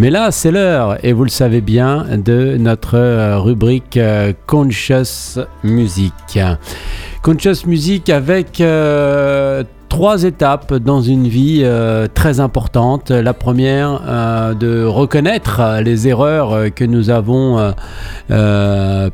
Mais là, c'est l'heure, et vous le savez bien, de notre rubrique Conscious Music. Conscious Music avec trois étapes dans une vie euh, très importante. La première, euh, de reconnaître les erreurs euh, que nous avons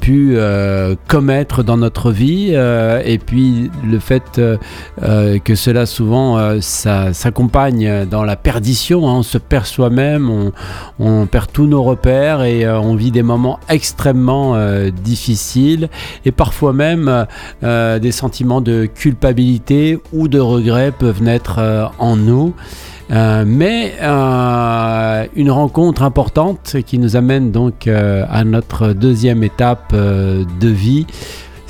pu commettre dans notre vie et puis le fait que cela souvent s'accompagne dans la perdition. Hein. On se perd soi-même, on, perd tous nos repères et on vit des moments extrêmement difficiles et parfois même des sentiments de culpabilité ou de peuvent naître euh, en nous. Euh, mais euh, une rencontre importante qui nous amène donc à notre deuxième étape de vie,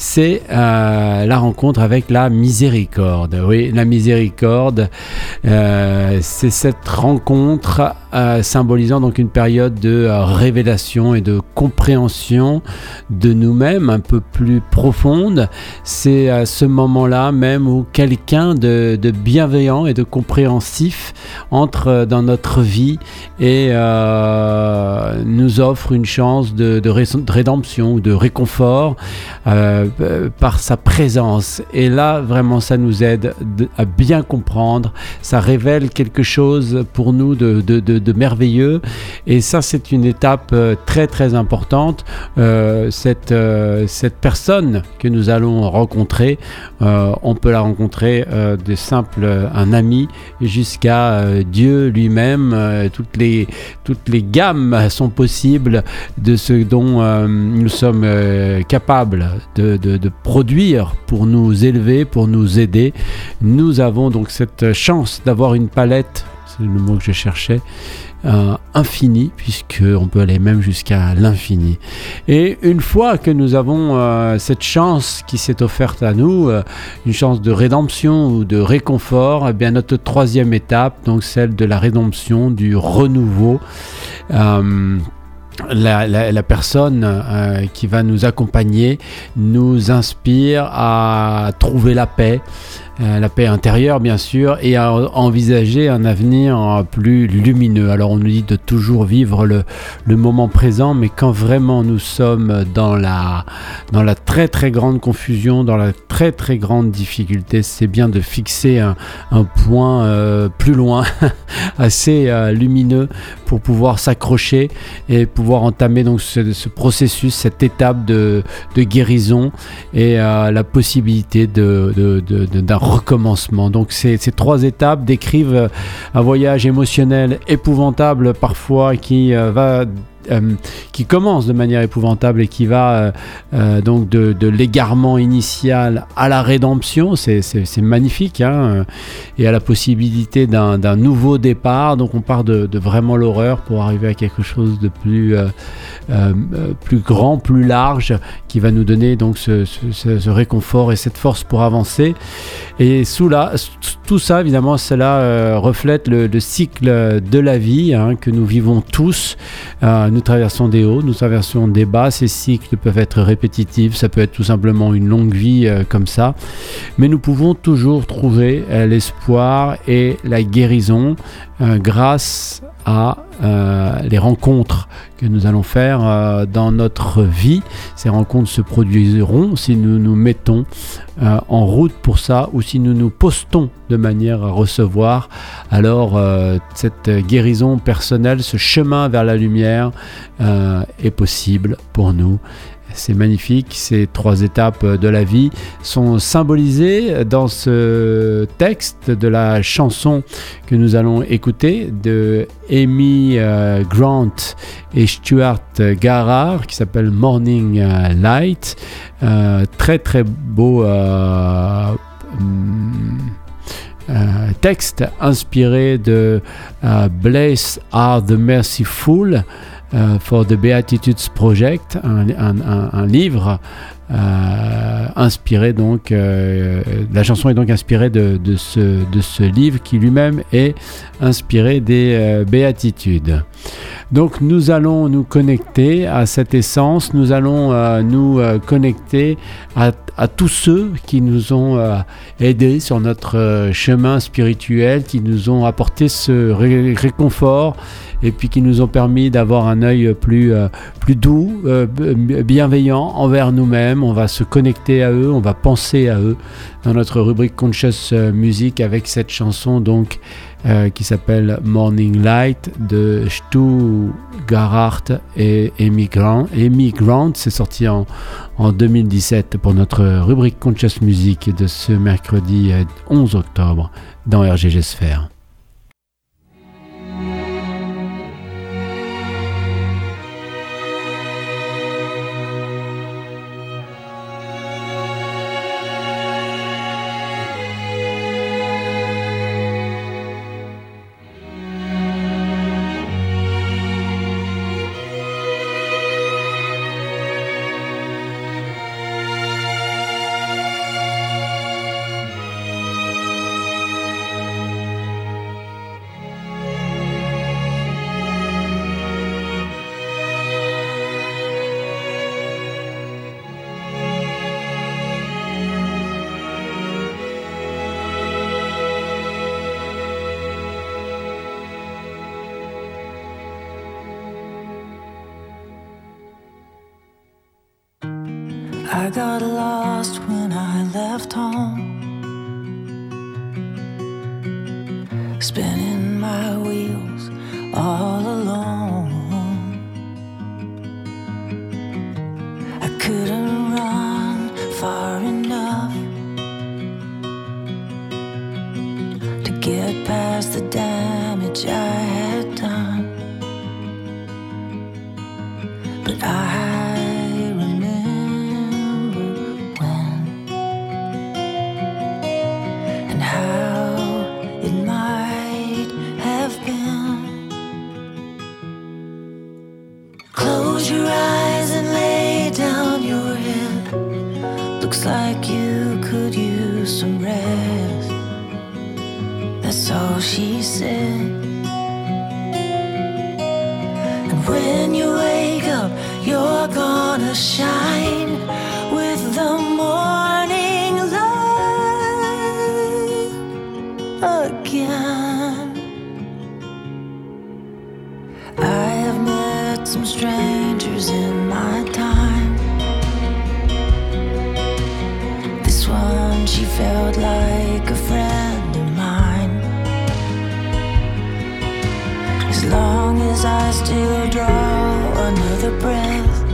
c'est la rencontre avec la miséricorde. Oui, la miséricorde, c'est cette rencontre euh, symbolisant donc une période de euh, révélation et de compréhension de nous-mêmes un peu plus profonde. C'est à ce moment-là même où quelqu'un de, bienveillant et de compréhensif entre euh, dans notre vie et nous offre une chance de, rédemption ou de réconfort par sa présence. Et là, vraiment, ça nous aide à bien comprendre. Ça révèle quelque chose pour nous de, de de merveilleux. Et ça, c'est une étape euh, très très importante. Euh, cette, euh, cette personne que nous allons rencontrer, on peut la rencontrer de simple un ami jusqu'à Dieu lui-même. toutes, les, toutes les gammes sont possibles de ce dont nous sommes capables de, de, produire pour nous élever, pour nous aider. Nous avons donc cette chance d'avoir une palette c'est le mot que je cherchais, euh, infini, puisqu'on peut aller même jusqu'à l'infini. Et une fois que nous avons euh, cette chance qui s'est offerte à nous, euh, une chance de rédemption ou de réconfort, eh bien notre troisième étape, donc celle de la rédemption, du renouveau, la, personne euh, qui va nous accompagner nous inspire à trouver la paix, la paix intérieure bien sûr, et à envisager un avenir plus lumineux. Alors on nous dit de toujours vivre le, moment présent, mais quand vraiment nous sommes dans la, dans la très très grande confusion, dans la très très grande difficulté, c'est bien de fixer un, point euh, plus loin, assez lumineux, pour pouvoir s'accrocher et pouvoir entamer donc ce, processus, cette étape de, guérison et euh, la possibilité d'un de, recommencement. Donc ces, ces, trois étapes décrivent un voyage émotionnel épouvantable parfois qui euh, va euh, qui commence de manière épouvantable et qui va euh, euh, donc de, l'égarement initial à la rédemption, c'est magnifique, hein, et à la possibilité d'un nouveau départ. Donc on part de, vraiment l'horreur pour arriver à quelque chose de plus, grand, plus large, qui va nous donner donc ce, réconfort et cette force pour avancer. Et sous là, tout ça, évidemment, cela reflète le, cycle de la vie hein, que nous vivons tous nous traversons des hauts, nous traversons des bas. Ces cycles peuvent être répétitifs, ça peut être tout simplement une longue vie euh, comme ça. Mais nous pouvons toujours trouver euh, l'espoir et la guérison grâce à les rencontres que nous allons faire dans notre vie. Ces rencontres se produiront si nous nous mettons en route pour ça ou si nous nous postons de manière à recevoir. Alors cette guérison personnelle, ce chemin vers la lumière est possible pour nous. C'est magnifique, ces trois étapes de la vie sont symbolisées dans ce texte de la chanson que nous allons écouter de Amy euh, Grant et Stuart Garrard qui s'appelle Morning euh, Light. Euh, très très beau texte inspiré de Bless Are the Merciful. Euh, for the Beatitudes Project, un, livre inspiré donc, la chanson est donc inspirée de, ce, de ce livre qui lui-même est inspiré des béatitudes. Donc nous allons nous connecter à cette essence, nous allons euh, nous euh, connecter à, tous ceux qui nous ont euh, aidés sur notre chemin spirituel, qui nous ont apporté ce réconfort et puis qui nous ont permis d'avoir un œil plus, plus doux, bienveillant envers nous-mêmes. On va se connecter à eux, on va penser à eux dans notre rubrique Conscious Music avec cette chanson donc euh, qui s'appelle Morning Light de Stu Garhart et Amy Grant. Amy Grant, c'est sorti en, en 2017 pour notre rubrique Conscious Music de ce mercredi 11 octobre dans RGG Sphere. I got lost when I left home. Spinning my wheels all alone. I couldn't run far enough to get past the damage I Close your eyes and lay down your head. Looks like you could use some rest. That's all she said. And when you wake up, you're gonna shine. Long as I still draw another breath,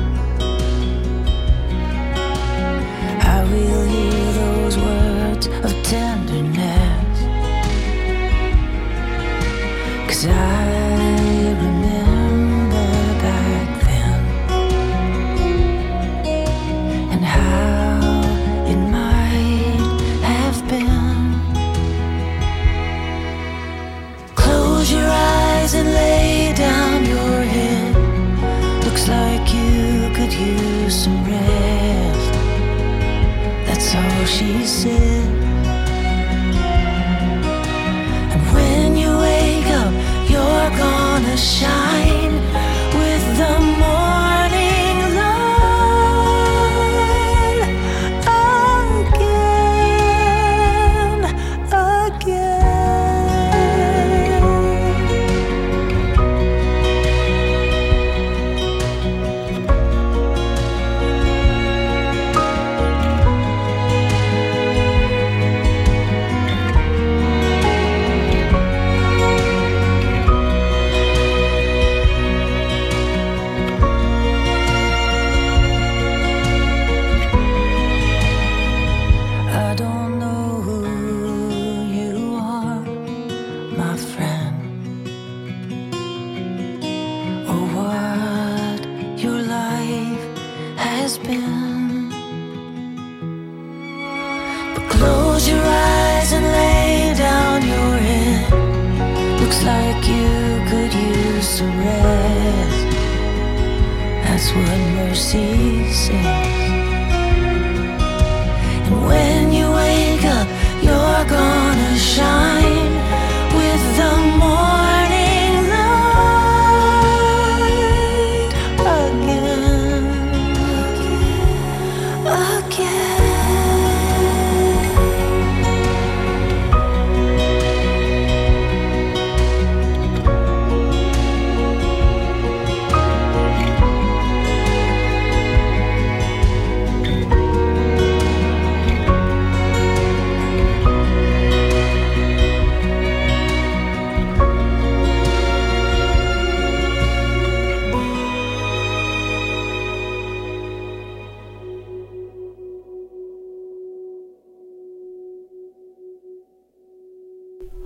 What a mercy.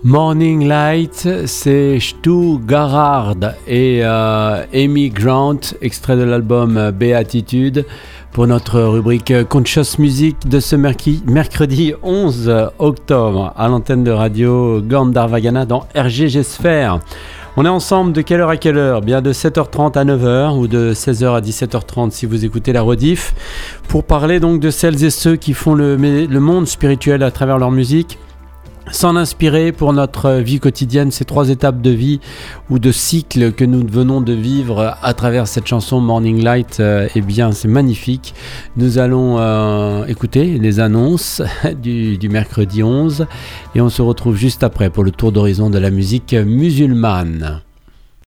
Morning Light, c'est Stu Garrard et euh, Amy Grant, extrait de l'album Béatitude, pour notre rubrique Conscious Music de ce mercredi, mercredi 11 octobre à l'antenne de radio Gandharvagana dans RGG Sphere. On est ensemble de quelle heure à quelle heure? Bien de 7h30 à 9h ou de 16h à 17h30 si vous écoutez la rediff pour parler donc de celles et ceux qui font le monde spirituel à travers leur musique s'en inspirer pour notre vie quotidienne, ces trois étapes de vie ou de cycle que nous venons de vivre à travers cette chanson Morning Light, euh, eh bien c'est magnifique. Nous allons euh, écouter les annonces du, du, mercredi 11 et on se retrouve juste après pour le tour d'horizon de la musique musulmane.